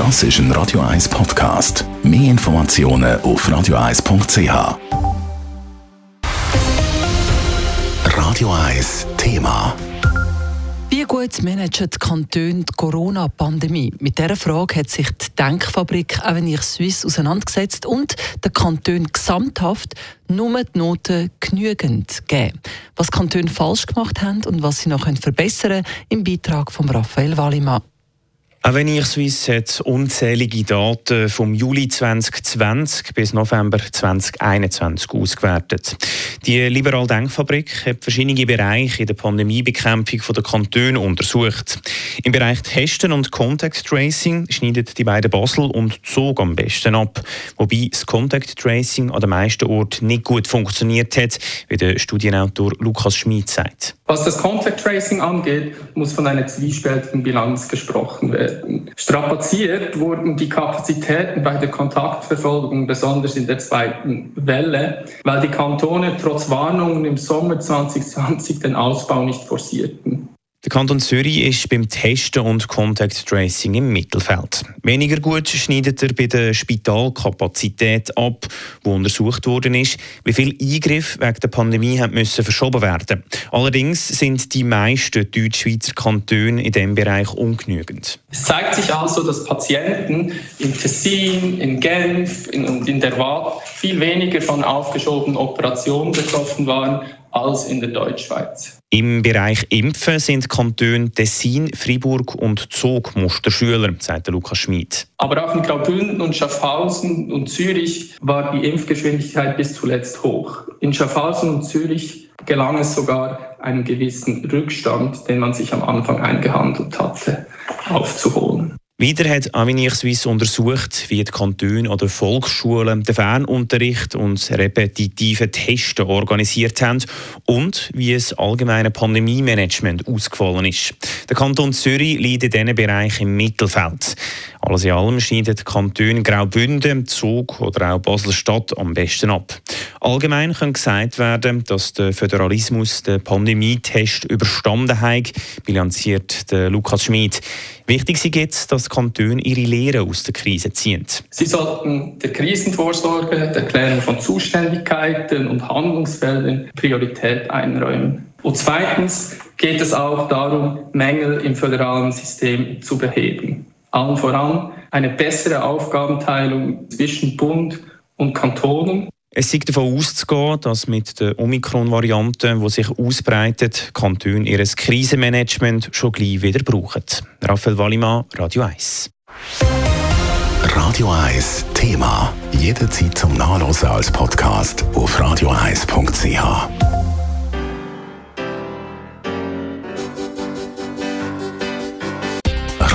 Das ist ein Radio 1 Podcast. Mehr Informationen auf radio1.ch. Radio 1 Thema. Wie gut managen die Kantone die Corona-Pandemie? Mit dieser Frage hat sich die Denkfabrik Avenir Suisse auseinandergesetzt und der Kanton gesamthaft nur die Noten genügend geben. Was Kantone falsch gemacht haben und was sie noch verbessern können, im Beitrag von Raphael Wallimann. Avenir Suisse hat unzählige Daten vom Juli 2020 bis November 2021 ausgewertet. Die Liberal Denkfabrik hat verschiedene Bereiche in der Pandemiebekämpfung der Kantone untersucht. Im Bereich Testen und Contact Tracing schneiden die beiden Basel und Zug am besten ab, wobei das Contact Tracing an den meisten Orten nicht gut funktioniert hat, wie der Studienautor Lukas Schmid sagt. Was das Contact Tracing angeht, muss von einer zwiespältigen Bilanz gesprochen werden. Strapaziert wurden die Kapazitäten bei der Kontaktverfolgung, besonders in der zweiten Welle, weil die Kantone trotz Warnungen im Sommer 2020 den Ausbau nicht forcierten. Der Kanton Zürich ist beim Testen und Contact Tracing im Mittelfeld. Weniger gut schneidet er bei der Spitalkapazität ab, wo untersucht worden ist, wie viele Eingriffe wegen der Pandemie haben müssen verschoben werden. Allerdings sind die meisten Deutschschweizer Kantone in diesem Bereich ungenügend. Es zeigt sich also, dass Patienten in Tessin, in Genf und in der Waadt viel weniger von aufgeschobenen Operationen betroffen waren als in der Deutschschweiz. Im Bereich Impfen sind Kantone Tessin, Fribourg und Zug Musterschüler, sagt Lukas Schmid. Aber auch in Graubünden und Schaffhausen und Zürich war die Impfgeschwindigkeit bis zuletzt hoch. In Schaffhausen und Zürich gelang es sogar, einen gewissen Rückstand, den man sich am Anfang eingehandelt hatte, aufzuholen. Weiter hat Avenir Suisse untersucht, wie die Kantone oder Volksschulen den Fernunterricht und repetitive Testen organisiert haben und wie das allgemeine Pandemie-Management ausgefallen ist. Der Kanton Zürich liegt in diesen Bereich im Mittelfeld. Alles in allem schneiden die Kantone Graubünden, Zug oder auch Basel-Stadt am besten ab. Allgemein kann gesagt werden, dass der Föderalismus den Pandemietest überstanden hat, bilanziert Lukas Schmid. Wichtig ist jetzt, dass die Kantone ihre Lehren aus der Krise ziehen. Sie sollten der Krisenvorsorge, der Klärung von Zuständigkeiten und Handlungsfeldern Priorität einräumen. Und zweitens geht es auch darum, Mängel im föderalen System zu beheben. Allen voran eine bessere Aufgabenteilung zwischen Bund und Kantonen es ist davon auszugehen, dass mit der Omikron-Variante, die sich ausbreitet, Kantone ihr Krisenmanagement schon gleich wieder brauchen. Raphael Wallimann, Radio 1. Radio 1 Thema. Jederzeit zum Nachlesen als Podcast auf radio1.ch.